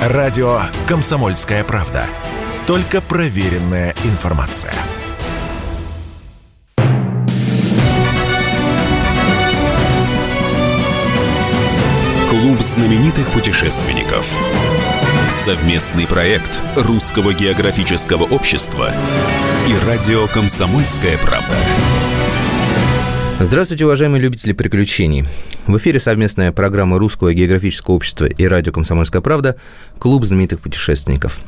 Радио «Комсомольская правда». Только проверенная информация. Клуб знаменитых путешественников. Совместный проект Русского географического общества и радио «Комсомольская правда». Здравствуйте, уважаемые любители приключений. В эфире совместная программа Русского географического общества и радио «Комсомольская правда» «Клуб знаменитых путешественников».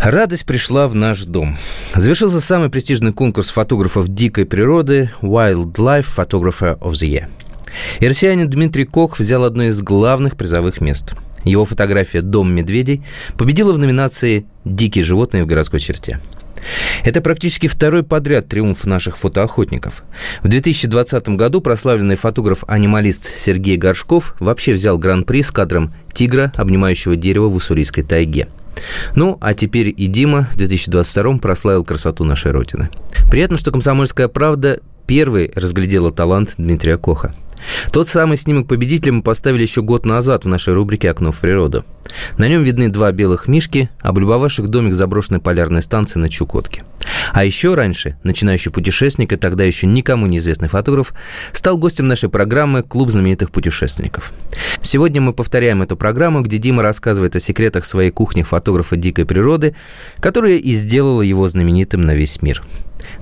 Радость пришла в наш дом. Завершился самый престижный конкурс фотографов дикой природы Wildlife Photographer of the Year. И россиянин Дмитрий Кох взял одно из главных призовых мест. Его фотография «Дом медведей» победила в номинации «Дикие животные в городской черте». Это практически второй подряд триумф наших фотоохотников. В 2020 году прославленный фотограф-анималист Сергей Горшков вообще взял гран-при с кадром тигра, обнимающего дерево в Уссурийской тайге. Ну, а теперь и Дима в 2022 прославил красоту нашей Родины. Приятно, что «Комсомольская правда» первой разглядела талант Дмитрия Коха – тот самый снимок победителя мы поставили еще год назад в нашей рубрике «Окно в природу». На нем видны два белых мишки, облюбовавших домик заброшенной полярной станции на Чукотке. А еще раньше начинающий путешественник и тогда еще никому неизвестный фотограф стал гостем нашей программы «Клуб знаменитых путешественников». Сегодня мы повторяем эту программу, где Дима рассказывает о секретах своей кухни фотографа дикой природы, которая и сделала его знаменитым на весь мир.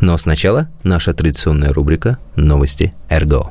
Но сначала наша традиционная рубрика «Новости РГО».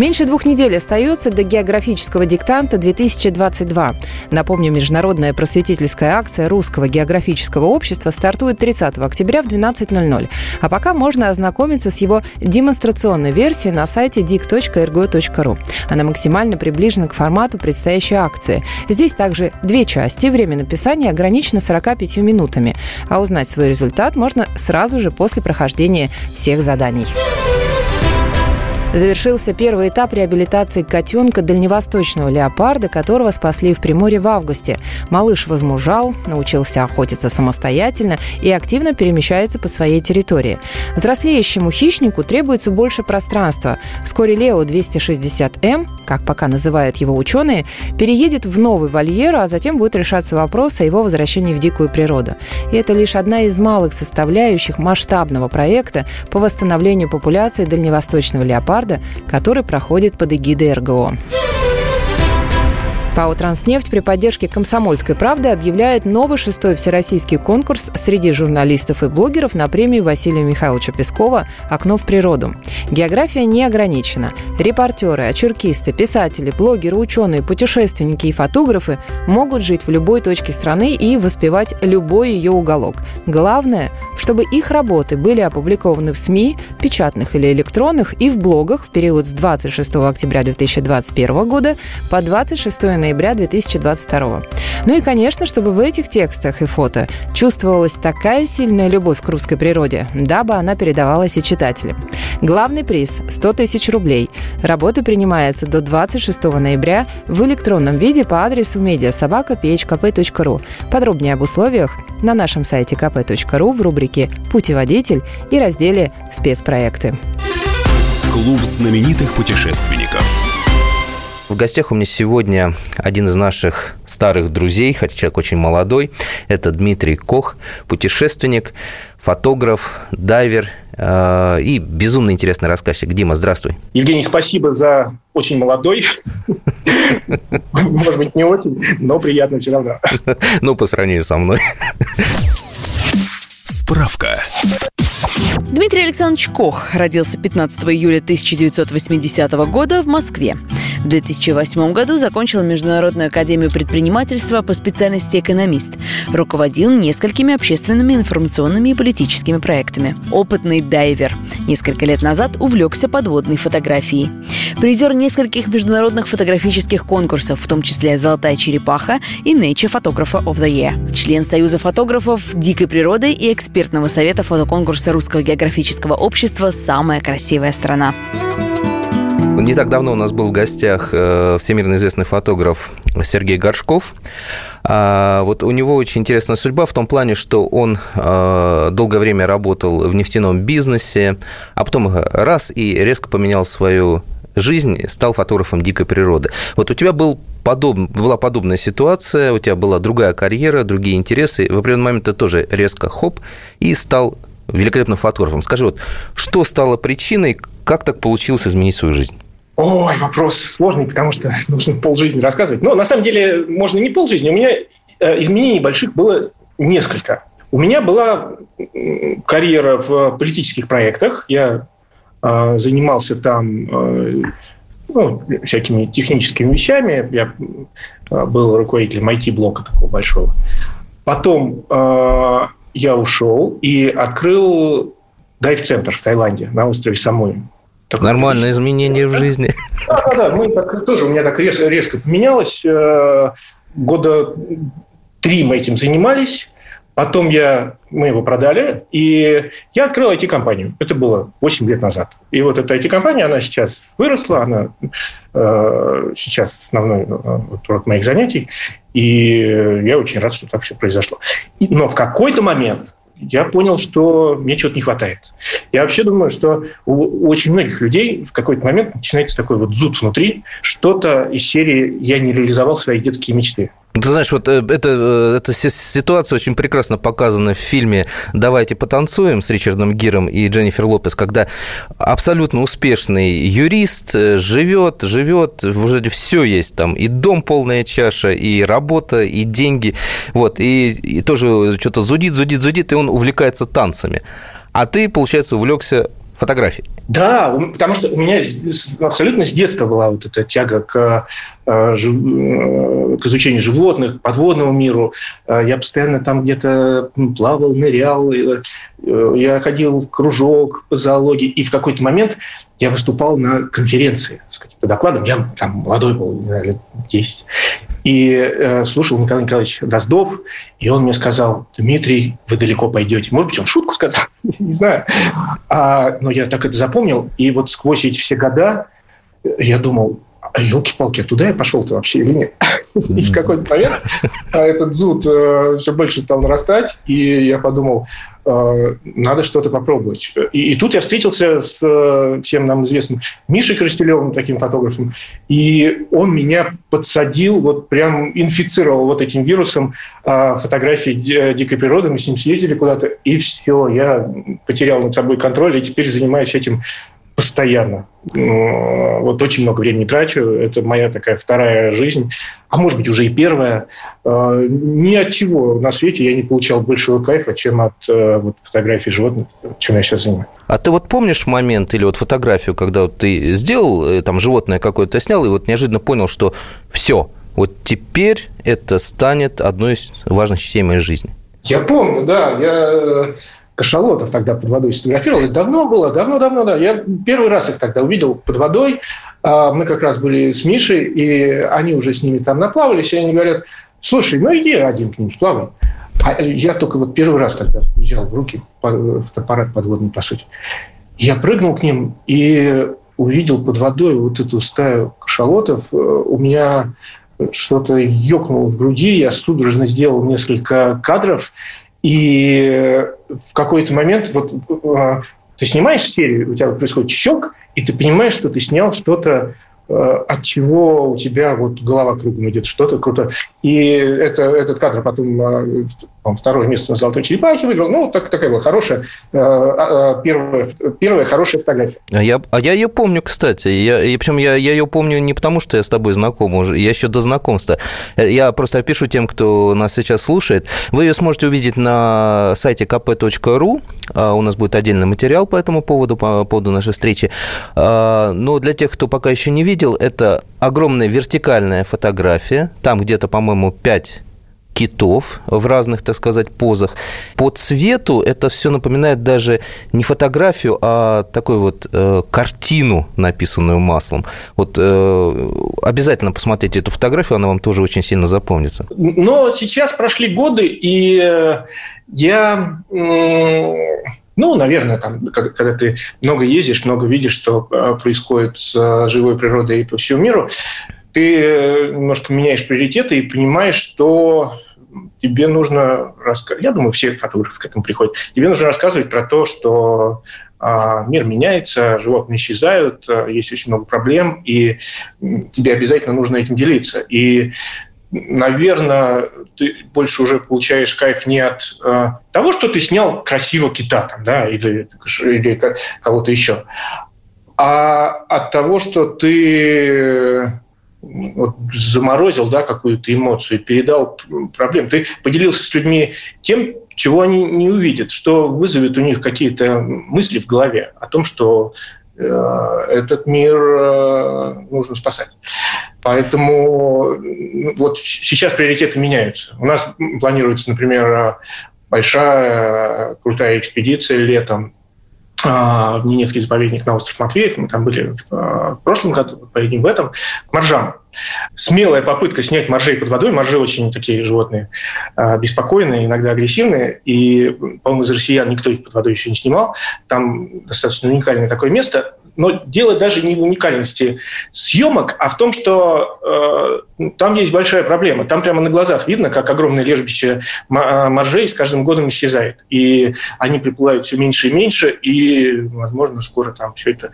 Меньше двух недель остается до географического диктанта 2022. Напомню, международная просветительская акция Русского географического общества стартует 30 октября в 12.00. А пока можно ознакомиться с его демонстрационной версией на сайте dic.rgo.ru. Она максимально приближена к формату предстоящей акции. Здесь также две части. Время написания ограничено 45 минутами. А узнать свой результат можно сразу же после прохождения всех заданий. Завершился первый этап реабилитации котенка дальневосточного леопарда, которого спасли в Приморье в августе. Малыш возмужал, научился охотиться самостоятельно и активно перемещается по своей территории. Взрослеющему хищнику требуется больше пространства. Вскоре Лео 260М, как пока называют его ученые, переедет в новый вольер, а затем будет решаться вопрос о его возвращении в дикую природу. И это лишь одна из малых составляющих масштабного проекта по восстановлению популяции дальневосточного леопарда «Леопарда», который проходит под эгидой РГО. ПАО «Транснефть» при поддержке «Комсомольской правды» объявляет новый шестой всероссийский конкурс среди журналистов и блогеров на премию Василия Михайловича Пескова «Окно в природу». География не ограничена. Репортеры, очеркисты, писатели, блогеры, ученые, путешественники и фотографы могут жить в любой точке страны и воспевать любой ее уголок. Главное, чтобы их работы были опубликованы в СМИ, печатных или электронных, и в блогах в период с 26 октября 2021 года по 26 ноября 2022. Ну и, конечно, чтобы в этих текстах и фото чувствовалась такая сильная любовь к русской природе, дабы она передавалась и читателям. Главный приз – 100 тысяч рублей. Работа принимается до 26 ноября в электронном виде по адресу медиасобака.phkp.ru. Подробнее об условиях на нашем сайте kp.ru в рубрике «Путеводитель» и разделе «Спецпроекты». Клуб знаменитых путешественников. В гостях у меня сегодня один из наших старых друзей, хотя человек очень молодой. Это Дмитрий Кох, путешественник, фотограф, дайвер э, и безумно интересный рассказчик. Дима, здравствуй. Евгений, спасибо за очень молодой. Может быть, не очень, но приятно все равно. Ну, по сравнению со мной. Справка. Дмитрий Александрович Кох родился 15 июля 1980 года в Москве. В 2008 году закончил Международную академию предпринимательства по специальности экономист. Руководил несколькими общественными, информационными и политическими проектами. Опытный дайвер. Несколько лет назад увлекся подводной фотографией. Призер нескольких международных фотографических конкурсов, в том числе «Золотая черепаха» и Nature Photographer of the Year. Член Союза фотографов дикой природы и экспертного совета фотоконкурса Русского географического общества «Самая красивая страна». Не так давно у нас был в гостях э, всемирно известный фотограф Сергей Горшков. А, вот у него очень интересная судьба в том плане, что он э, долгое время работал в нефтяном бизнесе, а потом раз и резко поменял свою жизнь, стал фотографом дикой природы. Вот у тебя был подоб... была подобная ситуация, у тебя была другая карьера, другие интересы. В определенный момент ты тоже резко хоп и стал великолепным фотографом. Скажи, вот что стало причиной, как так получилось изменить свою жизнь? Ой, вопрос сложный, потому что нужно полжизни рассказывать. Но на самом деле можно не полжизни. У меня э, изменений больших было несколько. У меня была карьера в политических проектах. Я э, занимался там э, ну, всякими техническими вещами. Я э, был руководителем IT-блока такого большого. Потом э, я ушел и открыл дайв-центр в Таиланде на острове Самуи. Нормальное изменение в жизни. Да, да, да. Мы так, тоже у меня так резко, резко поменялось. Э, года три мы этим занимались. Потом я, мы его продали, и я открыл IT-компанию. Это было 8 лет назад. И вот эта IT-компания, она сейчас выросла, она э, сейчас основной э, вот, моих занятий. И я очень рад, что так все произошло. И, но в какой-то момент я понял, что мне чего-то не хватает. Я вообще думаю, что у, очень многих людей в какой-то момент начинается такой вот зуд внутри, что-то из серии «я не реализовал свои детские мечты». Ты знаешь, вот э, э, эта ситуация очень прекрасно показана в фильме «Давайте потанцуем» с Ричардом Гиром и Дженнифер Лопес, когда абсолютно успешный юрист э, живет, живет, вроде все есть там, и дом полная чаша, и работа, и деньги, вот, и, и тоже что-то зудит, зудит, зудит, и он увлекается танцами. А ты, получается, увлекся фотографий. Да, потому что у меня абсолютно с детства была вот эта тяга к, э, э, к изучению животных, подводному миру. Э, я постоянно там где-то плавал, нырял. Я ходил в кружок по зоологии. И в какой-то момент я выступал на конференции с каким-то докладом. Я там молодой был, лет 10 и э, слушал Николай Николаевич Дроздов, и он мне сказал, Дмитрий, вы далеко пойдете. Может быть, он шутку сказал, не знаю. А, но я так это запомнил, и вот сквозь эти все года я думал, елки-палки, а туда я пошел-то вообще или нет? И в какой-то момент а, этот зуд э, все больше стал нарастать, и я подумал, э, надо что-то попробовать. И, и тут я встретился с э, всем нам известным Мишей Коростелевым, таким фотографом, и он меня подсадил, вот прям инфицировал вот этим вирусом э, фотографий дикой природы. Мы с ним съездили куда-то, и все, я потерял над собой контроль, и теперь занимаюсь этим постоянно. Вот очень много времени трачу. Это моя такая вторая жизнь, а может быть уже и первая. А, ни от чего на свете я не получал большего кайфа, чем от э, вот, фотографий животных, чем я сейчас занимаюсь. А ты вот помнишь момент или вот фотографию, когда вот ты сделал, э, там животное какое-то снял, и вот неожиданно понял, что все, вот теперь это станет одной из важных частей моей жизни? Я помню, да. Я кашалотов тогда под водой сфотографировал. Это давно было, давно-давно, да. Я первый раз их тогда увидел под водой. А, мы как раз были с Мишей, и они уже с ними там наплавались, и они говорят, слушай, ну иди один к ним сплавай. А я только вот первый раз тогда взял в руки фотоаппарат подводный, по сути. Я прыгнул к ним и увидел под водой вот эту стаю кашалотов. У меня что-то ёкнуло в груди, я судорожно сделал несколько кадров, и в какой-то момент вот э, ты снимаешь серию, у тебя происходит щелк, и ты понимаешь, что ты снял что-то Э, от чего у тебя вот голова кругом идет, что-то круто. И это, этот кадр потом э, второе место на «Золотой черепахе» выиграл. Ну, так, такая была хорошая, э, а, первая, первая хорошая фотография. А я, а я ее помню, кстати. Я, и причем я, я ее помню не потому, что я с тобой знаком, уже, я еще до знакомства. Я просто опишу тем, кто нас сейчас слушает. Вы ее сможете увидеть на сайте kp.ru. А у нас будет отдельный материал по этому поводу, по поводу нашей встречи. А, но для тех, кто пока еще не видел, это огромная вертикальная фотография. Там где-то, по-моему, 5 китов в разных, так сказать, позах. По цвету это все напоминает даже не фотографию, а такую вот э, картину, написанную маслом. Вот э, обязательно посмотрите эту фотографию, она вам тоже очень сильно запомнится. Но сейчас прошли годы, и э, я ну, наверное, там, когда ты много ездишь, много видишь, что а, происходит с а, живой природой по всему миру, ты э, немножко меняешь приоритеты и понимаешь, что тебе нужно рассказывать, я думаю, все фотографы к этому приходят, тебе нужно рассказывать про то, что а, мир меняется, животные исчезают, а, есть очень много проблем, и тебе обязательно нужно этим делиться. И наверное, ты больше уже получаешь кайф не от э, того, что ты снял красиво кита там, да, или, или кого-то еще, а от того, что ты вот, заморозил да, какую-то эмоцию, передал проблем. Ты поделился с людьми тем, чего они не увидят, что вызовет у них какие-то мысли в голове о том, что э, этот мир э, нужно спасать. Поэтому вот сейчас приоритеты меняются. У нас планируется, например, большая крутая экспедиция летом в Ненецкий заповедник на остров Матвеев. Мы там были в прошлом году, поедем в этом, к моржам. Смелая попытка снять моржей под водой. Моржи очень такие животные а, беспокойные, иногда агрессивные. И, по-моему, из россиян никто их под водой еще не снимал. Там достаточно уникальное такое место. Но дело даже не в уникальности съемок, а в том, что э, там есть большая проблема. Там прямо на глазах видно, как огромное лежбище э, моржей с каждым годом исчезает. И они приплывают все меньше и меньше, и, возможно, скоро там все это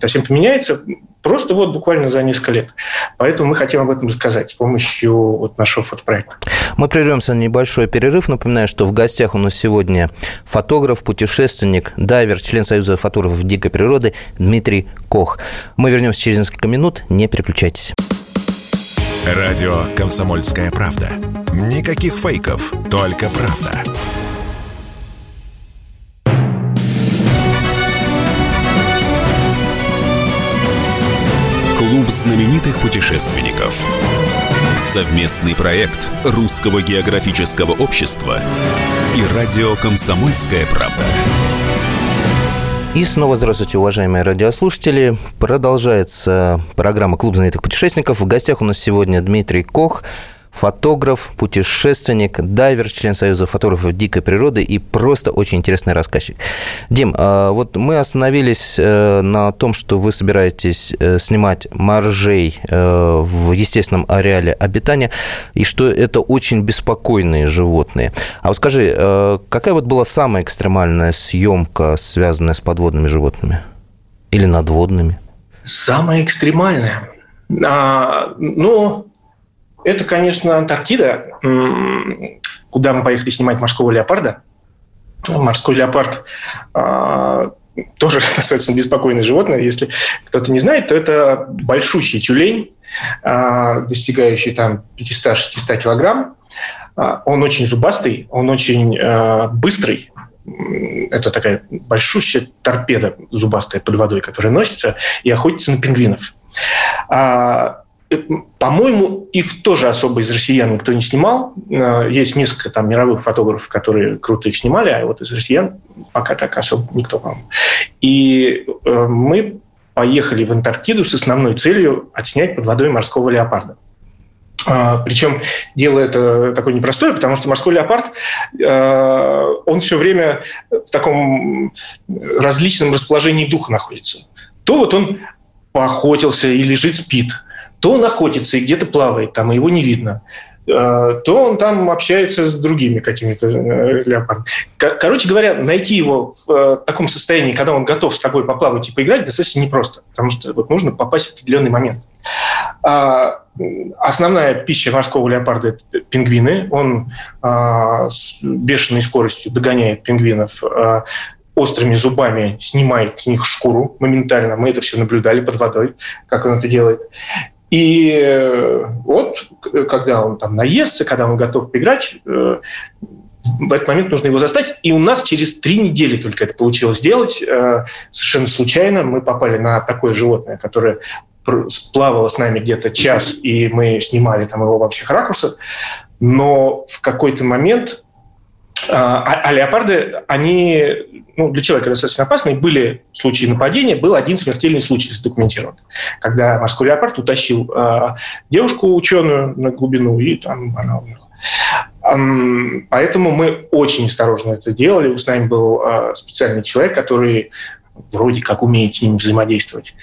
совсем поменяется. Просто вот буквально за несколько лет. Поэтому мы хотим об этом рассказать с помощью вот нашего фотопроекта. Мы прервемся на небольшой перерыв. Напоминаю, что в гостях у нас сегодня фотограф, путешественник, дайвер, член Союза фотографов дикой природы Дмитрий Кох. Мы вернемся через несколько минут. Не переключайтесь. Радио «Комсомольская правда». Никаких фейков, только правда. Клуб знаменитых путешественников. Совместный проект Русского географического общества и радио «Комсомольская правда». И снова здравствуйте, уважаемые радиослушатели. Продолжается программа «Клуб знаменитых путешественников». В гостях у нас сегодня Дмитрий Кох – фотограф, путешественник, дайвер, член Союза фотографов дикой природы и просто очень интересный рассказчик. Дим, а, вот мы остановились э, на том, что вы собираетесь э, снимать моржей э, в естественном ареале обитания, и что это очень беспокойные животные. А вот скажи, какая вот была самая экстремальная съемка, связанная с подводными животными? Или надводными? Самая экстремальная? А, ну, это, конечно, Антарктида, куда мы поехали снимать морского леопарда. Морской леопард а, тоже достаточно беспокойное животное. Если кто-то не знает, то это большущий тюлень, а, достигающий там 500-600 килограмм. А, он очень зубастый, он очень быстрый. Это такая большущая торпеда зубастая под водой, которая носится и охотится на пингвинов. По-моему, их тоже особо из россиян никто не снимал. Э, есть несколько там мировых фотографов, которые круто их снимали, а вот из россиян пока так особо никто, по-моему. И э, мы поехали в Антарктиду с основной целью отснять под водой морского леопарда. Причем дело это такое непростое, потому что морской леопард, он все время в таком различном расположении духа находится. То вот он поохотился и лежит, спит – то он охотится и где-то плавает, там, и его не видно э, то он там общается с другими какими-то э, леопардами. Короче говоря, найти его в э, таком состоянии, когда он готов с тобой поплавать и поиграть, достаточно непросто, потому что вот нужно попасть в определенный момент. А основная пища морского леопарда – это пингвины. Он а, с бешеной скоростью догоняет пингвинов острыми зубами снимает с них шкуру моментально. Мы это все наблюдали под водой, как он это делает. И э, вот, когда он там наестся, когда он готов поиграть, э, в этот момент нужно его застать. И у нас через три недели только это получилось сделать. Э, совершенно случайно мы попали на такое животное, которое плавало с нами где-то час, и мы снимали там его во всех ракурсах. Но в какой-то момент а, а леопарды, они ну, для человека достаточно опасны. Были случаи нападения, был один смертельный случай задокументирован, когда морской леопард утащил э, девушку ученую на глубину, и там она умерла. Поэтому мы очень осторожно это делали. С нами был э, специальный человек, который вроде как умеет с ним взаимодействовать.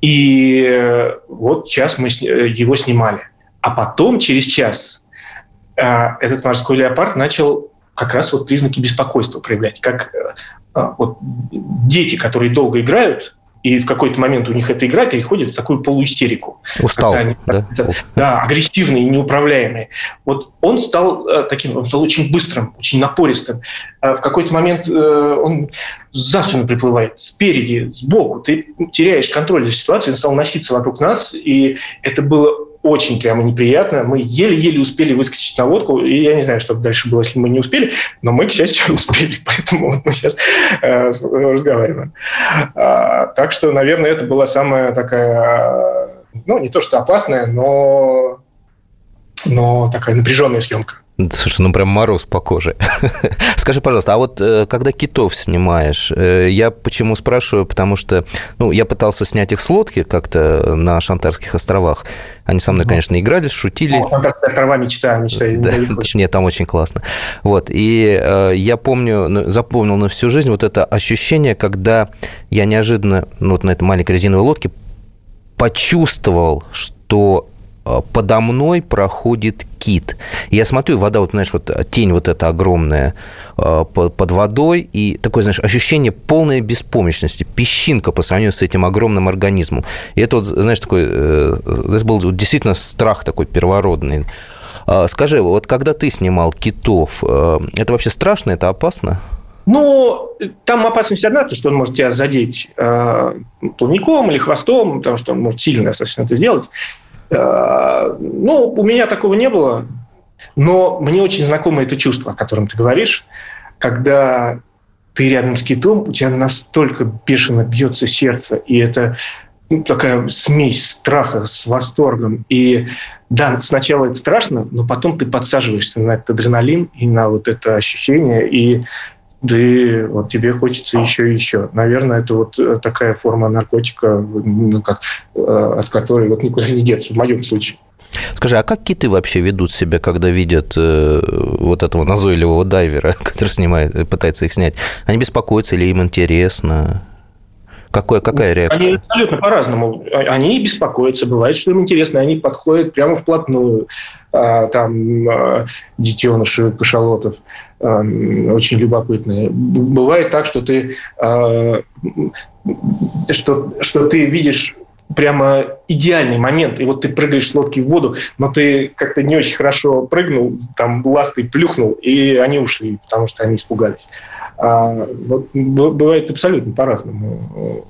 И э, вот час мы его снимали. А потом, через час, этот морской леопард начал как раз вот признаки беспокойства проявлять. Как вот дети, которые долго играют, и в какой-то момент у них эта игра переходит в такую полуистерику. Устал, они, да? Да, агрессивные, неуправляемые. Вот он стал э, таким, он стал очень быстрым, очень напористым. Э, в какой-то момент э, он за спину приплывает, спереди, сбоку. Ты теряешь контроль за ситуацией, он стал носиться вокруг нас, и это было очень прямо неприятно. Мы еле-еле успели выскочить на лодку, и я не знаю, что дальше было, если мы не успели, но мы, к счастью, успели, поэтому вот мы сейчас э, разговариваем. А, так что, наверное, это была самая такая, ну, не то что опасная, но, но такая напряженная съемка. Слушай, ну прям мороз по коже. Скажи, пожалуйста, а вот э, когда китов снимаешь, э, я почему спрашиваю, потому что, ну, я пытался снять их с лодки как-то на Шантарских островах. Они со мной, конечно, играли, шутили. О, Шантарские острова мечта, мечта. Да, нет, там очень классно. Вот, и э, я помню, ну, запомнил на всю жизнь вот это ощущение, когда я неожиданно, ну, вот на этой маленькой резиновой лодке почувствовал, что подо мной проходит кит. Я смотрю, вода, вот, знаешь, вот тень вот эта огромная э, под водой, и такое, знаешь, ощущение полной беспомощности, песчинка по сравнению с этим огромным организмом. И это вот, знаешь, такой, э, это был действительно страх такой первородный. Скажи, вот когда ты снимал китов, это вообще страшно, это опасно? Ну, там опасность одна, то, что он может тебя задеть э, плавником или хвостом, потому что он может сильно достаточно это сделать. Э, ну, у меня такого не было, но мне очень знакомо это чувство, о котором ты говоришь, когда ты рядом с китом, у тебя настолько бешено бьется сердце, и это ну, такая смесь страха с восторгом. И да, сначала это страшно, но потом ты подсаживаешься на этот адреналин и на вот это ощущение, и да и вот тебе хочется еще и еще. Наверное, это вот э, такая форма наркотика, ну, как, э, от которой вот никуда не деться, в моем случае. Скажи, а как киты вообще ведут себя, когда видят э, вот этого назойливого дайвера, который снимает, пытается их снять? Они беспокоятся или им интересно? Какое, какая реакция? Они абсолютно по-разному. Они беспокоятся. Бывает, что им интересно, они подходят прямо вплотную. А, там а, детеныши кашалотов а, очень любопытные. Бывает так, что ты, что, что ты видишь прямо идеальный момент. И вот ты прыгаешь с лодки в воду, но ты как-то не очень хорошо прыгнул, там ластой плюхнул, и они ушли, потому что они испугались. А, вот, бывает абсолютно по-разному.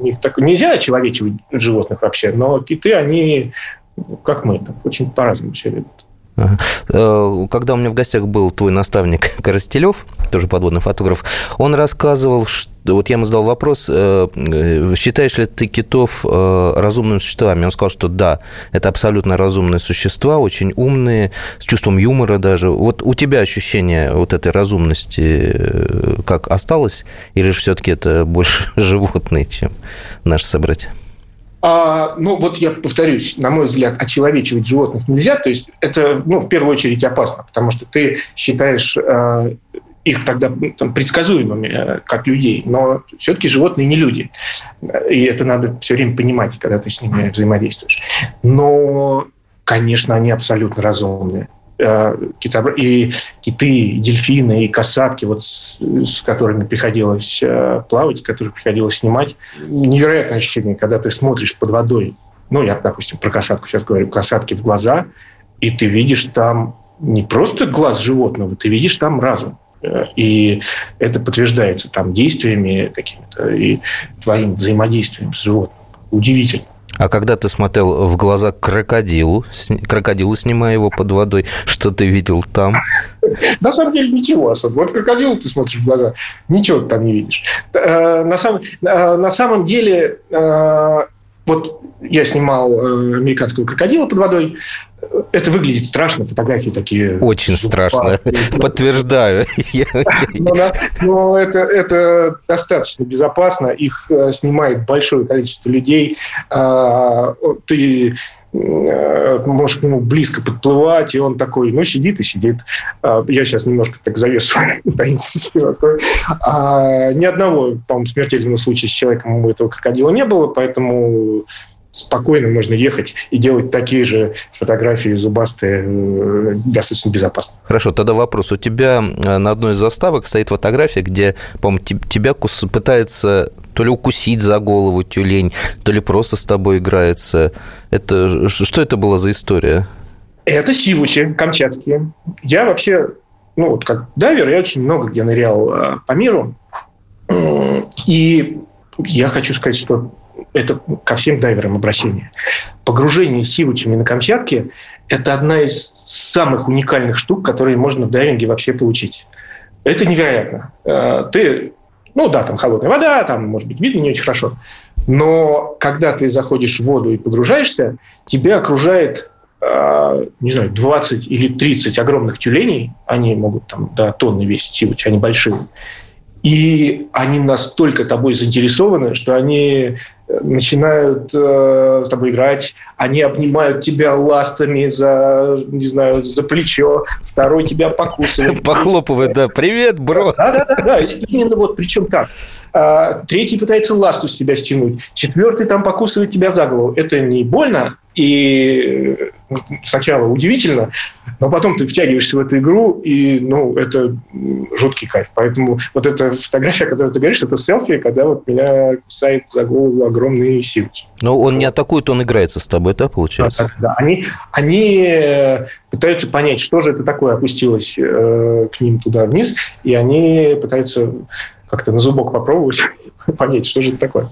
Них так, нельзя очеловечивать животных вообще, но киты, они, как мы, так, очень по-разному себя ведут. Э, когда у меня в гостях был твой наставник Коростелев, тоже подводный фотограф, он рассказывал, что вот я ему задал вопрос, э, э, считаешь ли ты китов разумными существами? Он сказал, что да, это абсолютно разумные существа, очень умные, с чувством юмора даже. Вот у тебя ощущение вот этой разумности как осталось? Или же все-таки это больше животные, чем наши собратья? А, ну, вот я повторюсь, на мой взгляд, очеловечивать животных нельзя. То есть это, ну, в первую очередь опасно, потому что ты считаешь э, их тогда ну, там, предсказуемыми, э, как людей. Но все-таки животные не люди. И это надо все время понимать, когда ты с ними взаимодействуешь. Но, конечно, они абсолютно разумные. Э, и киты, и дельфины, и касатки, вот с, с которыми приходилось э, плавать, которых приходилось снимать. Невероятное ощущение, когда ты смотришь под водой, ну, я, допустим, про касатку сейчас говорю, касатки в глаза, и ты видишь там не просто глаз животного, ты видишь там разум. Э, и это подтверждается там действиями какими-то и твоим взаимодействием с животным. Удивительно. А когда ты смотрел в глаза крокодилу, крокодилу, снимая его под водой, что ты видел там? На самом деле ничего особо. Вот крокодилу ты смотришь в глаза, ничего ты там не видишь. Э, на самом, э, на самом деле, э, вот я снимал американского крокодила под водой, это выглядит страшно, фотографии такие. Очень страшно, подтверждаю. Но, это достаточно безопасно, их э, снимает большое количество людей. А, ты э, можешь к нему близко подплывать, и он такой, ну, сидит и сидит. А, я сейчас немножко так завешу таинственность. А, ни одного, по-моему, смертельного случая с человеком у этого крокодила не было, поэтому спокойно можно ехать и делать такие же фотографии зубастые э, достаточно безопасно. Хорошо, тогда вопрос. У тебя э, на одной из заставок стоит фотография, где, по-моему, тебя пытается то ли укусить за голову тюлень, то ли просто с тобой играется. Это, что это была за история? Это сивучи камчатские. Я вообще, ну вот как дайвер, я очень много где нырял э, по миру. И я хочу сказать, что это ко всем дайверам обращение. Погружение сивучами на Камчатке – это одна из самых уникальных штук, которые можно в дайвинге вообще получить. Это невероятно. Э, ты, ну да, там холодная вода, там, может быть, видно не очень хорошо. Но когда ты заходишь в воду и погружаешься, тебя окружает э, не знаю, 20 или 30 огромных тюленей, они могут там до тонны весить сивучи, они большие, и они настолько тобой заинтересованы, что они начинают э, с тобой играть, они обнимают тебя ластами за, не знаю, за плечо, второй тебя покусывает. Похлопывает, да. Привет, бро. Да-да-да, именно вот причем так. А, третий пытается ласту с тебя стянуть, четвертый там покусывает тебя за голову. Это не больно, и э, сначала удивительно, но потом ты втягиваешься в эту игру, и, ну, это жуткий кайф. Поэтому вот эта фотография, о которой ты говоришь, это селфи, когда вот меня кусает за голову огромный сивич. Но он не атакует, он играется с тобой, да, получается? Да, да, да. Они, они э, пытаются понять, что же это такое опустилось э, к ним туда вниз, и они пытаются как-то на зубок попробовать, понять, что же это такое.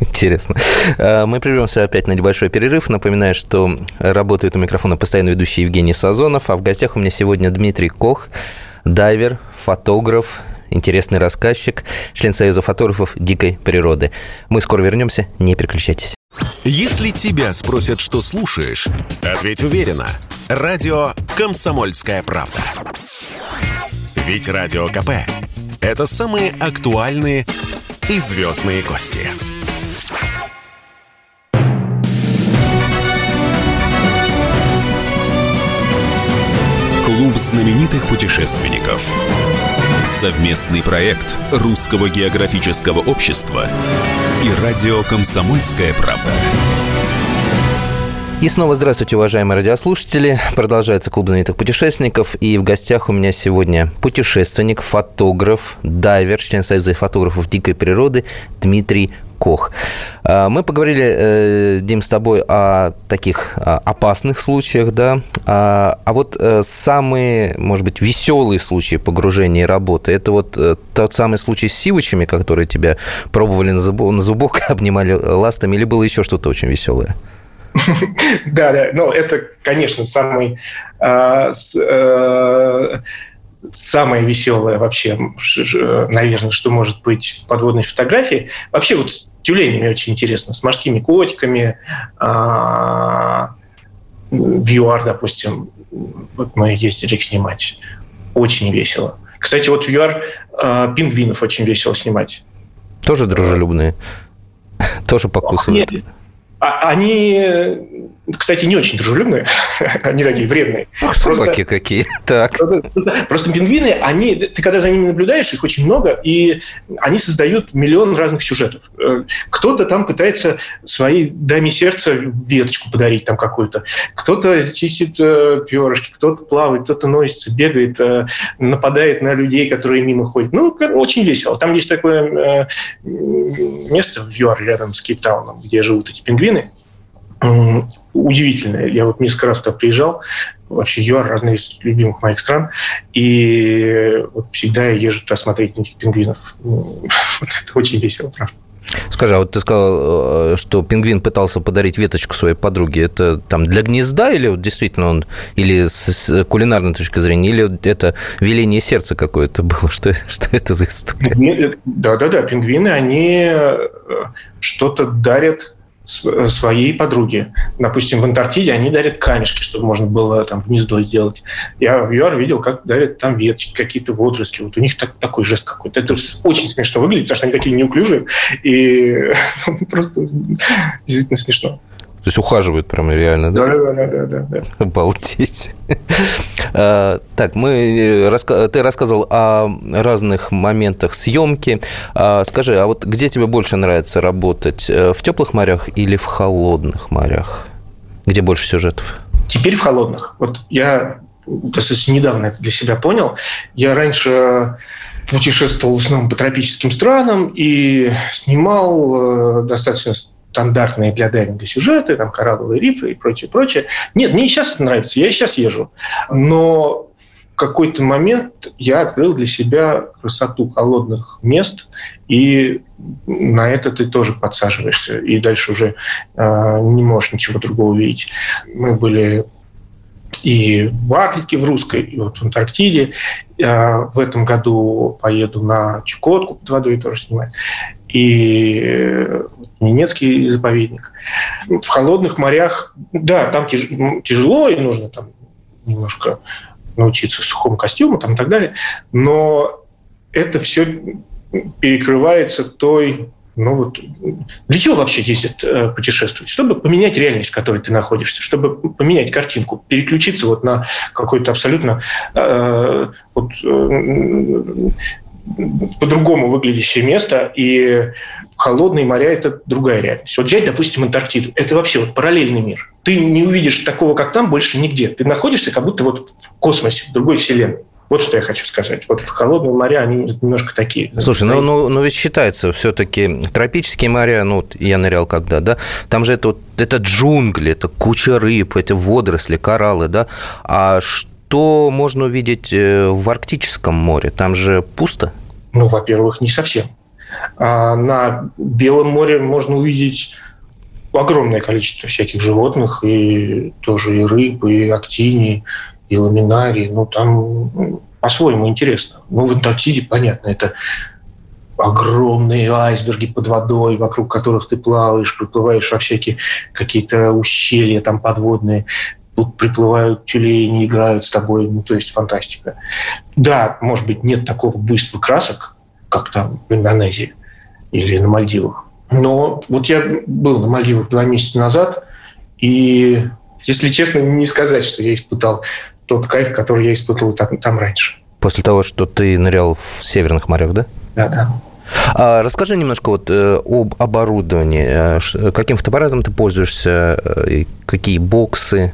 Интересно. А, мы прервемся опять на небольшой перерыв. Напоминаю, что работает у микрофона постоянно ведущий Евгений Сазонов, а в гостях у меня сегодня Дмитрий Кох, дайвер, фотограф, интересный рассказчик, член Союза фотографов дикой природы. Мы скоро вернемся, не переключайтесь. Если тебя спросят, что слушаешь, ответь уверенно. Радио «Комсомольская правда». Ведь Радио КП – это самые актуальные и звездные гости. Клуб знаменитых путешественников. Совместный проект Русского географического общества и радио «Комсомольская правда». И снова здравствуйте, уважаемые радиослушатели. Продолжается клуб знаменитых путешественников. И в гостях у меня сегодня путешественник, фотограф, дайвер, член Союза фотографов дикой природы Дмитрий Кох. А, мы поговорили, э, Дим, с тобой о таких а, опасных случаях, да. А, а вот э, самые, может быть, веселые случаи погружения и работы, это вот э, тот самый случай с сивочами, которые тебя пробовали на зубок, обнимали ластами, или было еще что-то очень веселое? Да, да, ну это, конечно, самый а, э, самое веселое вообще, наверное, что может быть в подводной фотографии. Вообще вот с тюленями очень интересно, с морскими котиками, а, в ЮАР, допустим, вот мы ездили их снимать. Очень весело. Кстати, вот в ЮАР а, пингвинов очень весело снимать. Тоже дружелюбные? Тоже покусывают? Нет, они, кстати, не очень дружелюбные, они такие вредные. Ах, собаки какие. Так. Просто, просто пингвины, они, ты когда за ними наблюдаешь, их очень много, и они создают миллион разных сюжетов. Э, кто-то там пытается своей даме сердца веточку подарить там какую-то, кто-то чистит э, перышки, кто-то плавает, кто-то носится, бегает, э, нападает на людей, которые мимо ходят. Ну, очень весело. Там есть такое э, место в ЮАР рядом с Кейптауном, где живут эти пингвины, пингвины удивительные. Я вот несколько раз туда приезжал. Вообще ЮАР – одна из любимых моих стран. И вот всегда я езжу туда смотреть этих пингвинов. Вот это очень весело, правда. Скажи, а вот ты сказал, э, что пингвин пытался подарить веточку своей подруге. Это там для гнезда или вот действительно он, или с кулинарной точки зрения, или это веление сердца какое-то было? Что, что это за история? Да-да-да, пингвины, они э, что-то дарят своей подруге. Допустим, в Антарктиде они дарят камешки, чтобы можно было там гнездо сделать. Я в ЮАР видел, как дарят там ветки, какие-то водоросли. Вот у них так, такой жест какой-то. Это очень смешно выглядит, потому что они такие неуклюжие. И просто действительно смешно. То есть ухаживают прямо реально, да? Да, да, да, да. да. Обалдеть. А, так, мы, э, ты рассказывал о разных моментах съемки. А, скажи, а вот где тебе больше нравится работать? Э, в теплых морях или в холодных морях? Где больше сюжетов? Теперь в холодных. Вот я достаточно недавно это для себя понял. Я раньше путешествовал в основном по тропическим странам и снимал э, достаточно стандартные для дайвинга сюжеты, там коралловые рифы и прочее, прочее. Нет, мне сейчас нравится, я сейчас езжу. Но в какой-то момент я открыл для себя красоту холодных мест, и на это ты тоже подсаживаешься, и дальше уже э, не можешь ничего другого увидеть. Мы были и в Арктике, в русской, и вот в Антарктиде. Я в этом году поеду на Чукотку под водой тоже снимать. И Ненецкий заповедник. В холодных морях, да, там тяжело, и нужно там немножко научиться сухому костюму там, и так далее, но это все перекрывается той ну вот для чего вообще ездят э, путешествовать? Чтобы поменять реальность, в которой ты находишься, чтобы поменять картинку, переключиться вот на какой-то абсолютно э, вот, э, по-другому выглядящее место, и холодные моря – это другая реальность. Вот взять, допустим, Антарктиду. Это вообще вот параллельный мир. Ты не увидишь такого, как там, больше нигде. Ты находишься как будто вот в космосе, в другой вселенной. Вот что я хочу сказать. Вот холодные моря, они немножко такие. Слушай, ну, ну, ну ведь считается все-таки тропические моря, ну, я нырял когда, да, там же это, вот, это джунгли, это куча рыб, это водоросли, кораллы, да, а что можно увидеть э, в Арктическом море? Там же пусто? Ну, во-первых, не совсем. А на Белом море можно увидеть огромное количество всяких животных, и тоже и рыб, и актинии, и ламинарии, ну, там по-своему интересно. Ну, в Антарктиде, понятно, это огромные айсберги под водой, вокруг которых ты плаваешь, приплываешь во всякие какие-то ущелья там подводные, тут приплывают тюлени, играют с тобой, ну, то есть фантастика. Да, может быть, нет такого буйства красок, как там в Индонезии или на Мальдивах. Но вот я был на Мальдивах два месяца назад, и, если честно, не сказать, что я испытал тот кайф, который я испытывал там, там раньше. После того, что ты нырял в северных морях, да? Да, да. А расскажи немножко вот э, об оборудовании. Э, каким фотоаппаратом ты пользуешься? Э, какие боксы?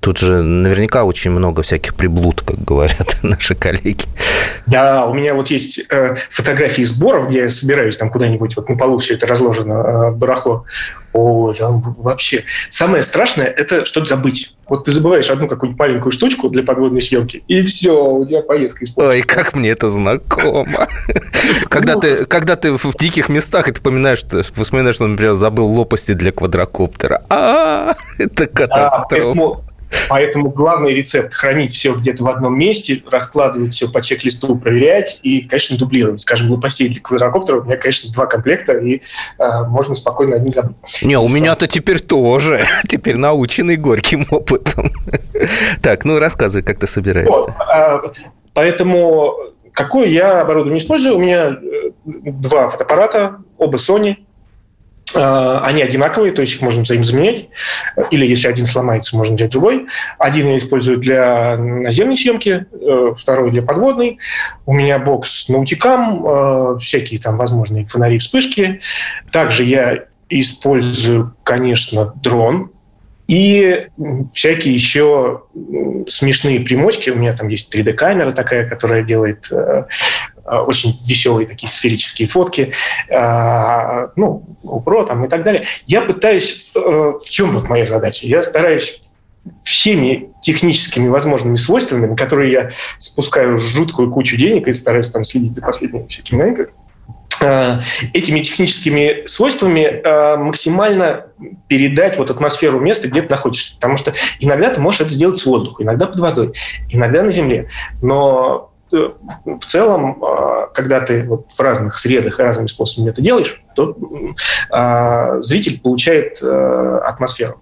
Тут же наверняка очень много всяких приблуд, как говорят наши коллеги. Да, у меня вот есть э, фотографии сборов, где я собираюсь там куда-нибудь, вот на полу все это разложено, э, барахло. О, там вообще. Самое страшное – это что-то забыть. Вот ты забываешь одну какую-нибудь маленькую штучку для подводной съемки, и все, у тебя поездка испортится. Ой, как мне это знакомо. Когда ты, когда ты в диких местах, и ты вспоминаешь, вспоминаешь, что, например, забыл лопасти для квадрокоптера. А, это катастрофа. Поэтому главный рецепт – хранить все где-то в одном месте, раскладывать все по чек-листу, проверять и, конечно, дублировать. Скажем, лопастей для квадрокоптера у меня, конечно, два комплекта, и э, можно спокойно одни забыть. Не, у меня-то теперь тоже. Теперь наученный горьким опытом. Так, ну рассказывай, как ты собираешься. Вот, а, поэтому какое я оборудование использую? У меня э, два фотоаппарата, оба Sony – они одинаковые, то есть их можно взаимозаменять. Или если один сломается, можно взять другой. Один я использую для наземной съемки, э, второй для подводной. У меня бокс наутикам, э, всякие там возможные фонари, вспышки. Также я использую, конечно, дрон, и всякие еще смешные примочки. У меня там есть 3D-камера такая, которая делает Э, очень веселые такие сферические фотки, э, ну, GoPro там и так далее. Я пытаюсь... Э, в чем вот моя задача? Я стараюсь всеми техническими возможными свойствами, на которые я спускаю жуткую кучу денег и стараюсь там следить за последними всякими новинками, этими техническими свойствами максимально передать вот атмосферу места, где ты находишься. Потому что иногда ты можешь это сделать с воздуха, иногда под водой, иногда на земле. Но в целом, а, когда ты вот в разных средах и разными способами это делаешь, то а, зритель получает э, атмосферу.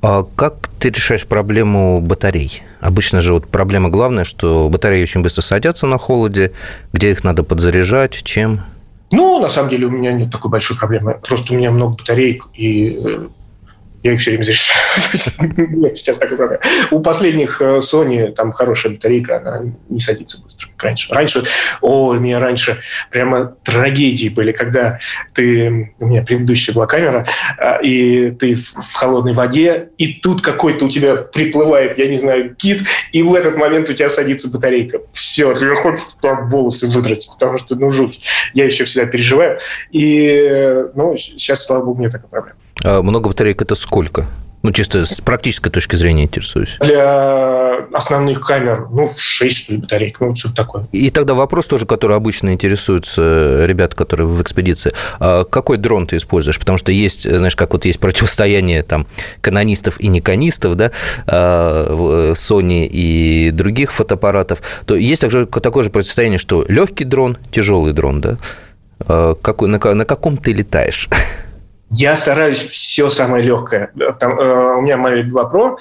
А как ты решаешь проблему батарей? Обычно же вот проблема главная, что батареи очень быстро садятся на холоде, где их надо подзаряжать, чем? Ну, на самом деле у меня нет такой большой проблемы. Просто у меня много батареек, и э, Я их все время зарешаю. Нет, сейчас такой проблемы. У последних э, Sony там хорошая батарейка, она не садится быстро, раньше. Раньше, о, у меня раньше прямо трагедии были, когда ты, у меня предыдущая была камера, а, и ты в холодной воде, и тут какой-то у тебя приплывает, я не знаю, кит, и в этот момент у тебя садится батарейка. Все, тебе хочется там волосы выдрать, потому что, ну, жуть. Я еще всегда переживаю. И, э, ну, сейчас, слава богу, нет такой проблемы. А много батареек это сколько? Ну, чисто с практической точки зрения интересуюсь. Для основных камер, ну, 6, что ли, батареек, ну, что-то такое. И тогда вопрос тоже, который обычно интересуются ребят, которые в экспедиции. А какой дрон ты используешь? Потому что есть, знаешь, как вот есть противостояние там канонистов и неканистов, да, а, Sony и других фотоаппаратов, то есть также такое же противостояние, что легкий дрон, тяжелый дрон, да? Какой, на, на каком ты летаешь? Я стараюсь все самое легкое. Там, э, у меня Mavic 2 Pro,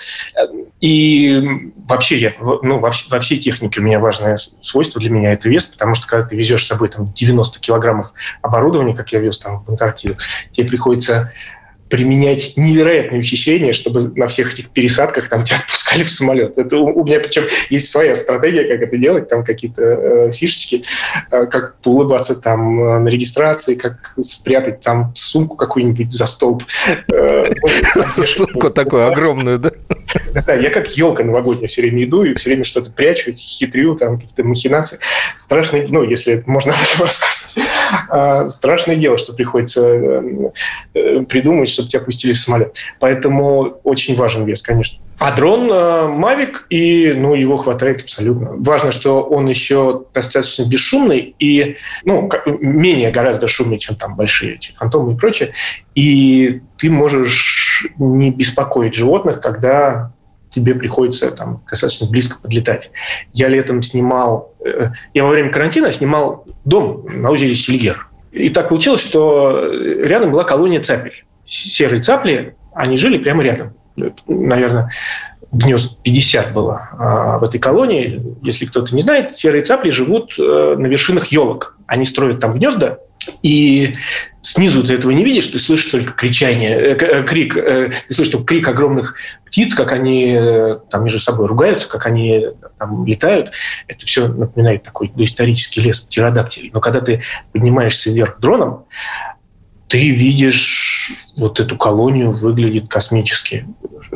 и вообще я, ну, во, во всей технике у меня важное свойство для меня – это вес, потому что когда ты везешь с собой там, 90 килограммов оборудования, как я вез там, в Антарктиду, тебе приходится применять невероятные ухищрения, чтобы на всех этих пересадках там тебя отпускали в самолет. Это у, у меня причем есть своя стратегия, как это делать, там какие-то э, фишечки, э, как улыбаться там э, на регистрации, как спрятать там сумку какую-нибудь за столб. Э, ну, сумку такую огромную, да? Да, я как елка новогодняя все время иду и все время что-то прячу, хитрю, там какие-то махинации. Страшно, ну, если можно об этом рассказывать. А, страшное дело, что приходится э, придумать, чтобы тебя пустили в самолет. Поэтому очень важен вес, конечно. А дрон Mavic, и ну, его хватает абсолютно. Важно, что он еще достаточно бесшумный и ну, менее гораздо шумный, чем там большие эти фантомы и прочее. И ты можешь не беспокоить животных, когда тебе приходится там достаточно близко подлетать. Я летом снимал, э, я во время карантина снимал дом на озере Сильгер. И так получилось, что рядом была колония цапель. Серые цапли, они жили прямо рядом. Наверное, гнезд 50 было а, в этой колонии. Если кто-то не знает, серые цапли живут э, на вершинах елок. Они строят там гнезда, и снизу ты этого не видишь, ты слышишь только кричание, э, э, крик, ты слышишь только крик огромных птиц, как они там между собой ругаются, как они там летают. Это все напоминает такой доисторический лес птеродактилей. Но когда ты поднимаешься вверх дроном, ты видишь вот эту колонию, выглядит космически.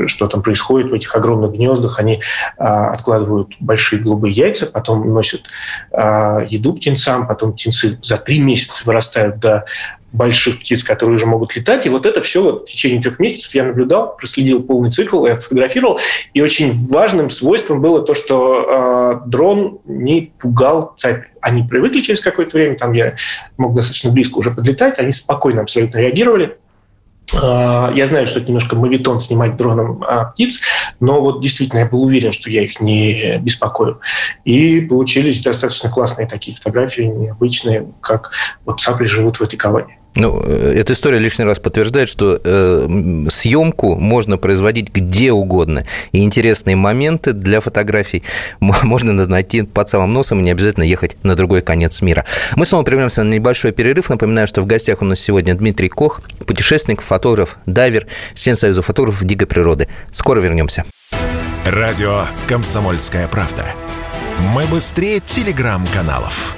Что там происходит в этих огромных гнездах? Они а, откладывают большие голубые яйца, потом носят а, еду птенцам, потом птенцы за три месяца вырастают до больших птиц, которые уже могут летать. И вот это все вот в течение трех месяцев я наблюдал, проследил полный цикл, я фотографировал. И очень важным свойством было то, что э, дрон не пугал цапь. Они привыкли через какое-то время, там я мог достаточно близко уже подлетать, они спокойно абсолютно реагировали. А, я знаю, что это немножко мавитон снимать дроном а, птиц, но вот действительно я был уверен, что я их не беспокою. И получились достаточно классные такие фотографии, необычные, как вот цапли живут в этой колонии. Ну, э, эта история лишний раз подтверждает, что э, съемку можно производить где угодно. И интересные моменты для фотографий можно найти под самым носом и не обязательно ехать на другой конец мира. Мы снова прервемся на небольшой перерыв. Напоминаю, что в гостях у нас сегодня Дмитрий Кох, путешественник, фотограф, дайвер, член Союза фотографов дикой природы. Скоро вернемся. Радио «Комсомольская правда». Мы быстрее телеграм-каналов.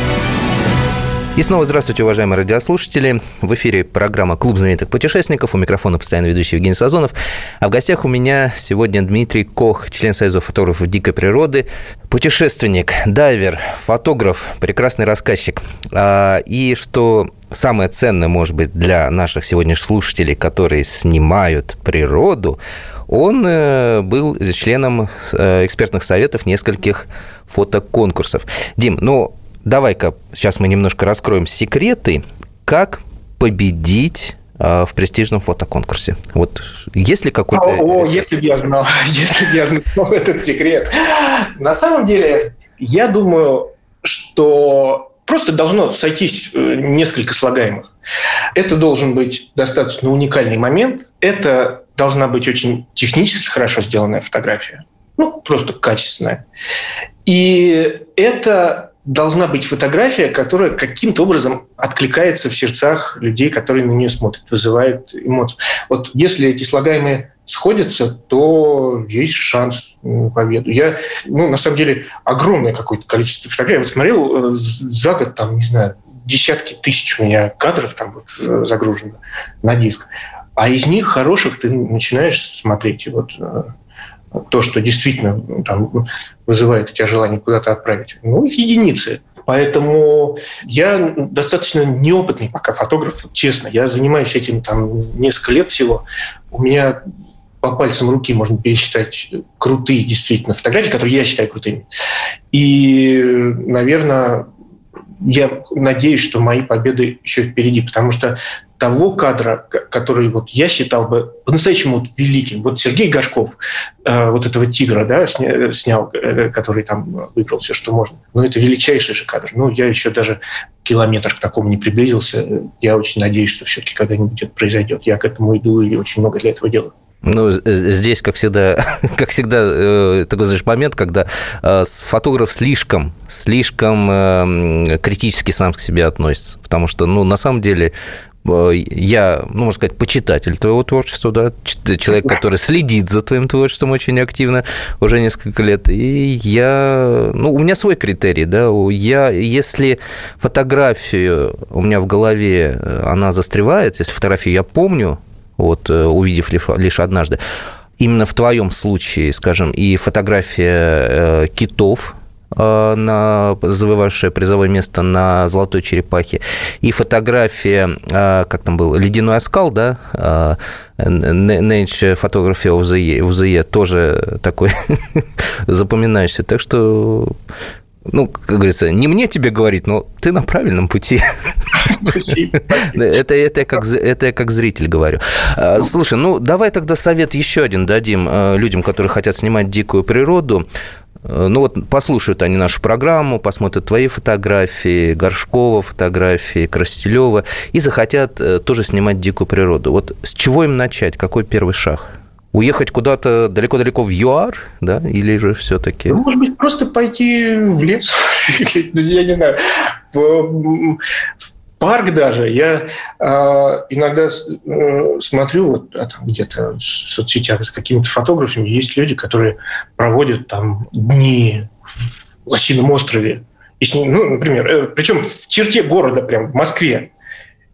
И снова здравствуйте, уважаемые радиослушатели. В эфире программа «Клуб знаменитых путешественников». У микрофона постоянно ведущий Евгений Сазонов. А в гостях у меня сегодня Дмитрий Кох, член Союза фотографов дикой природы, путешественник, дайвер, фотограф, прекрасный рассказчик. А, и что самое ценное, может быть, для наших сегодняшних слушателей, которые снимают природу, он э, был членом э, экспертных советов нескольких фотоконкурсов. Дим, ну, давай-ка сейчас мы немножко раскроем секреты, как победить э, в престижном фотоконкурсе. Вот есть ли какой-то... О, о если бы я знал, если бы я знал этот секрет. На самом деле, я думаю, что просто должно сойтись э, несколько слагаемых. Это должен быть достаточно уникальный момент. Это должна быть очень технически хорошо сделанная фотография. Ну, просто качественная. И это должна быть фотография, которая каким-то образом откликается в сердцах людей, которые на нее смотрят, вызывает эмоции. Вот если эти слагаемые сходятся, то есть шанс на победу. Я, ну, на самом деле, огромное какое-то количество фотографий. Я вот смотрел э, за год, там, не знаю, десятки тысяч у меня кадров там вот э, загружено на диск. А из них хороших ты начинаешь смотреть. И вот э, то, что действительно там, вызывает у тебя желание куда-то отправить. Ну, их единицы. Поэтому я достаточно неопытный пока фотограф, честно. Я занимаюсь этим там несколько лет всего. У меня по пальцам руки можно пересчитать крутые действительно фотографии, которые я считаю крутыми. И, наверное, я надеюсь, что мои победы еще впереди, потому что того кадра, который вот я считал бы по-настоящему вот великим, вот Сергей Горшков, э, вот этого тигра, да, сня, снял, э, который там выбрал все, что можно. Ну, это величайший же кадр. Ну, я еще даже километр к такому не приблизился. Я очень надеюсь, что все-таки когда-нибудь это произойдет. Я к этому иду и очень много для этого делаю. Ну, здесь, как всегда, как всегда, э, такой, знаешь, момент, когда э, фотограф слишком, слишком э, критически сам к себе относится. Потому что, ну, на самом деле, я, ну, можно сказать, почитатель твоего творчества, да, человек, который следит за твоим творчеством очень активно уже несколько лет, и я, ну, у меня свой критерий, да, я, если фотографию у меня в голове, она застревает, если фотографию я помню, вот, э, увидев лишь однажды. Именно в твоем случае, скажем, и фотография э, китов, э, на завоевавшее призовое место на «Золотой черепахе», и фотография, как там был, «Ледяной оскал», да, Nature Photography of the Year, of the year тоже такой запоминающийся. Так что ну, как говорится, не мне тебе говорить, но ты на правильном пути. Это, это, как, это я как зритель говорю. А, слушай, ну давай тогда совет еще один дадим людям, которые хотят снимать дикую природу. А, ну вот послушают они нашу программу, посмотрят твои фотографии, Горшкова фотографии, Крастелева, и захотят э, тоже снимать дикую природу. Вот с чего им начать? Какой первый шаг? Уехать куда-то далеко-далеко в ЮАР, да, или же все-таки? Ну, может быть, просто пойти в лес, я не знаю, парк даже. Я э, иногда э, смотрю вот, а там где-то в соцсетях за какими-то фотографами, есть люди, которые проводят там дни в Лосином острове. И сни... ну, например, э, причем в черте города, прям в Москве.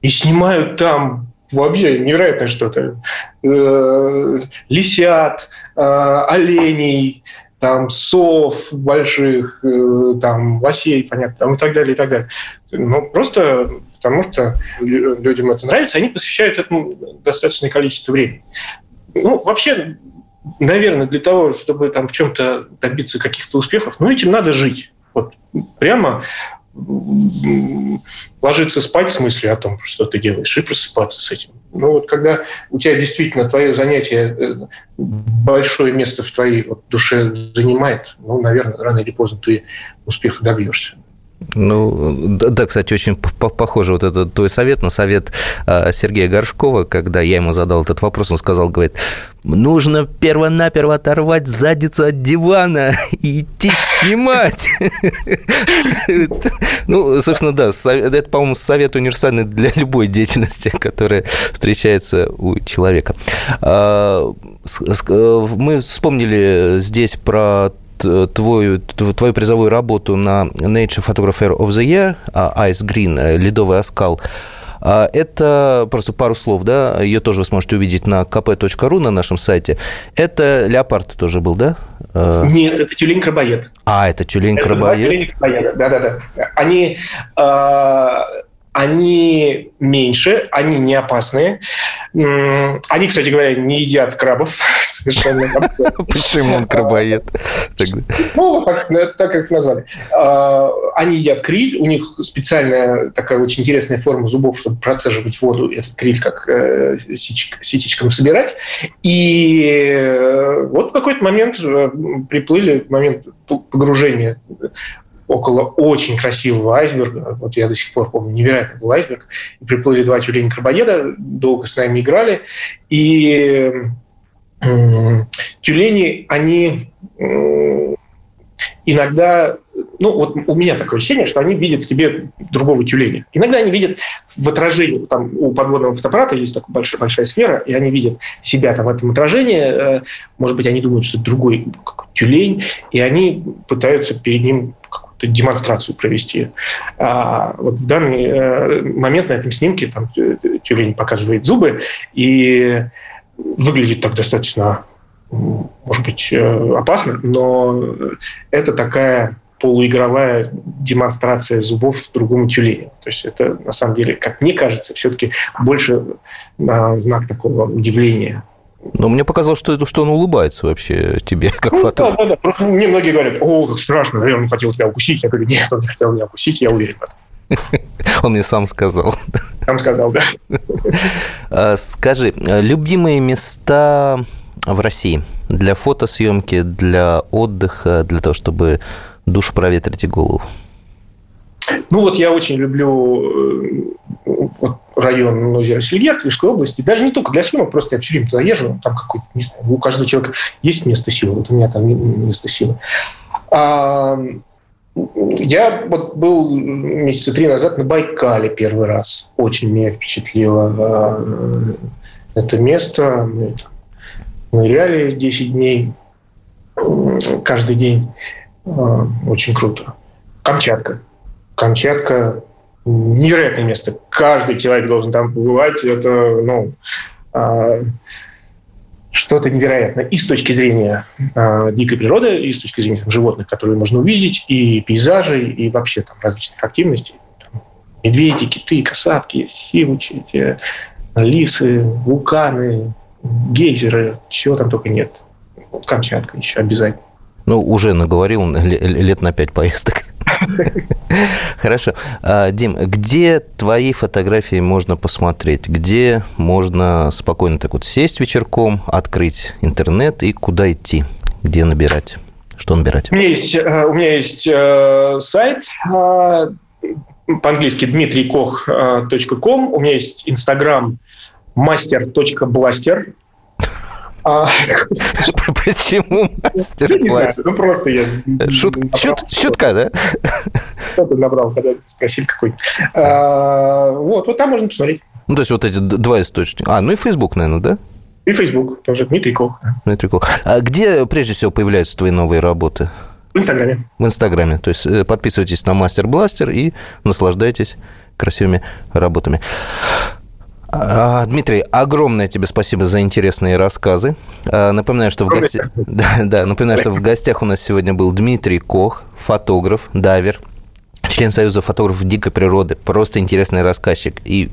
И снимают там вообще невероятное что-то. Э, лисят, э, оленей, там сов больших, э, там лосей, понятно, там и так далее, и так далее. Ну, просто потому что людям это нравится, они посвящают этому достаточное количество времени. Ну, вообще, наверное, для того, чтобы там в чем-то добиться каких-то успехов, ну, этим надо жить. Вот прямо ложиться спать с мыслью о том, что ты делаешь, и просыпаться с этим. Ну вот когда у тебя действительно твое занятие э, большое место в твоей вот, душе занимает, ну, наверное, рано или поздно ты успеха добьешься. Ну, да, кстати, очень похоже вот этот твой совет на совет а, Сергея Горшкова, когда я ему задал этот вопрос, он сказал, говорит, нужно перво-наперво оторвать задницу от дивана и идти снимать. Ну, собственно, да, это, по-моему, совет универсальный для любой деятельности, которая встречается у человека. А, мы вспомнили здесь про твою, твою призовую работу на Nature Photographer of the Year, а, Ice Green, э, ледовый оскал, а, это просто пару слов, да, ее тоже вы сможете увидеть на kp.ru на нашем сайте. Это леопард тоже был, да? Э, Нет, это тюлень-крабоед. А, это тюлень-крабоед? Да-да-да. Они а, они меньше, они не опасные. Они, кстати говоря, не едят крабов совершенно. Почему он крабоед? Ну, так как назвали. А, они едят криль, у них специальная такая очень интересная форма зубов, чтобы процеживать воду, этот криль как э, ситечком собирать. И э, вот в какой-то момент э, приплыли, момент погружения около очень красивого айсберга. Вот я до сих пор помню, невероятный был айсберг. И приплыли два тюлени-крабоеда, долго с нами играли. И тюлени, они иногда ну, вот у меня такое ощущение, что они видят в тебе другого тюленя. Иногда они видят в отражении, там у подводного фотоаппарата есть такая большая, большая сфера, и они видят себя там в этом отражении, э, может быть, они думают, что это другой тюлень, и они пытаются перед ним демонстрацию провести. А вот в данный э, момент на этом снимке там тюлень показывает зубы, и выглядит так достаточно может быть, э, опасно, но это такая полуигровая демонстрация зубов другому тюленю. То есть это, на самом деле, как мне кажется, все-таки больше а, знак такого удивления. Но мне показалось, что, это, что он улыбается вообще тебе, как ну, фотограф. Да, да, да. Просто мне многие говорят, о, как страшно, наверное, он хотел тебя укусить. Я говорю, нет, он не хотел меня укусить, я уверен в этом. Он мне сам сказал. Сам сказал, да. А, скажи, любимые места в России для фотосъемки, для отдыха, для того, чтобы душ проветрить и голову? Ну вот я очень люблю э, район озера Сельгер, Тверской области. Даже не только для съемок, просто я все время туда езжу. Там какой-то, не знаю, у каждого человека есть место силы. Вот у меня там место силы. А, я вот был месяца три назад на Байкале первый раз. Очень меня впечатлило а, это место. Мы ныряли 10 дней каждый день. А, очень круто. Камчатка. Камчатка невероятное место. Каждый человек должен там побывать. Это, ну, а, что-то невероятное. И с точки зрения э, дикой природы, и с точки зрения там, животных, которые можно увидеть, и пейзажей, и вообще там различных активностей. Там, медведи, киты, касатки, сивучи, эти, лисы, вулканы, гейзеры, чего там только нет. Вот Камчатка еще обязательно. Ну, уже наговорил лет на пять поездок. Хорошо. А, Дим, где твои фотографии можно посмотреть? Где можно спокойно так вот сесть вечерком, открыть интернет и куда идти? Где набирать? Что набирать? У меня есть, э, у меня есть э, сайт э, по-английски dmitrikokh.com. У меня есть инстаграм master.blaster. А, Почему мастер класс? Ну, просто я... Шутка, да? Что-то набрал, когда спросили какой. А, вот, вот там можно посмотреть. Ну, то есть вот эти два источника. А, ну и Facebook, наверное, да? И Facebook тоже, Дмитрий Кох. Дмитрий Кох. А где, прежде всего, появляются твои новые работы? В Инстаграме. В Инстаграме. То есть э, подписывайтесь на Мастер Бластер и наслаждайтесь красивыми работами. А, Дмитрий, огромное тебе спасибо за интересные рассказы. А, напоминаю, что в гостях, да, да, напоминаю, что в гостях у нас сегодня был Дмитрий Кох, фотограф, дайвер, член Союза фотографов дикой природы, просто интересный рассказчик и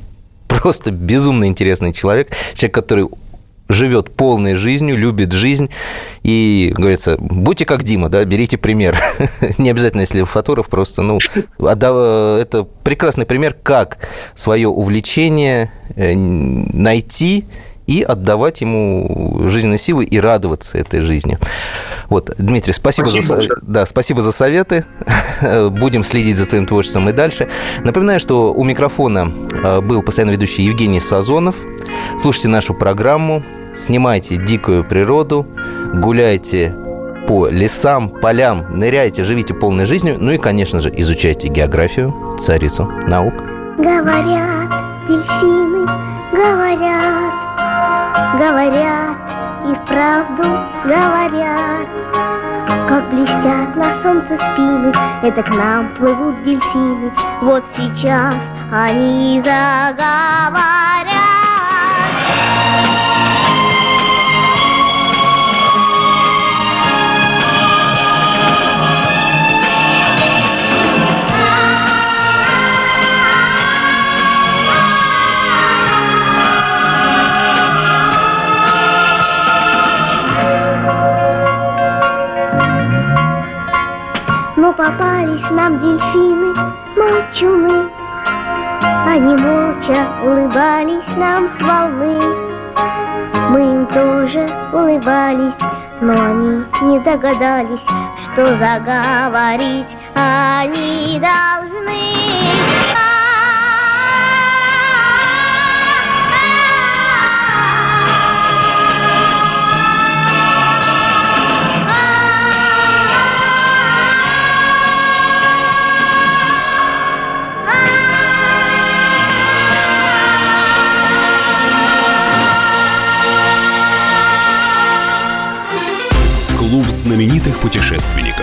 просто безумно интересный человек, человек, который живет полной жизнью, любит жизнь. И, говорится, будьте как Дима, да, берите пример. Не обязательно, если фотограф, просто, ну, это прекрасный пример, как свое увлечение э, найти и отдавать ему жизненные силы и радоваться этой жизни. Вот, Дмитрий, спасибо, спасибо. За, да, спасибо за советы. Будем следить за твоим творчеством и дальше. Напоминаю, что у микрофона э, был постоянно ведущий Евгений Сазонов. Слушайте нашу программу, снимайте дикую природу, гуляйте по лесам, полям, ныряйте, живите полной жизнью, ну и, конечно же, изучайте географию, царицу наук. Говорят дельфины, говорят, говорят и вправду говорят. Как блестят на солнце спины, это к нам плывут дельфины. Вот сейчас они заговорят. Попались нам дельфины, молчуны. Они молча улыбались нам с волны. Мы им тоже улыбались, но они не догадались, что заговорить Они должны знаменитых путешественников.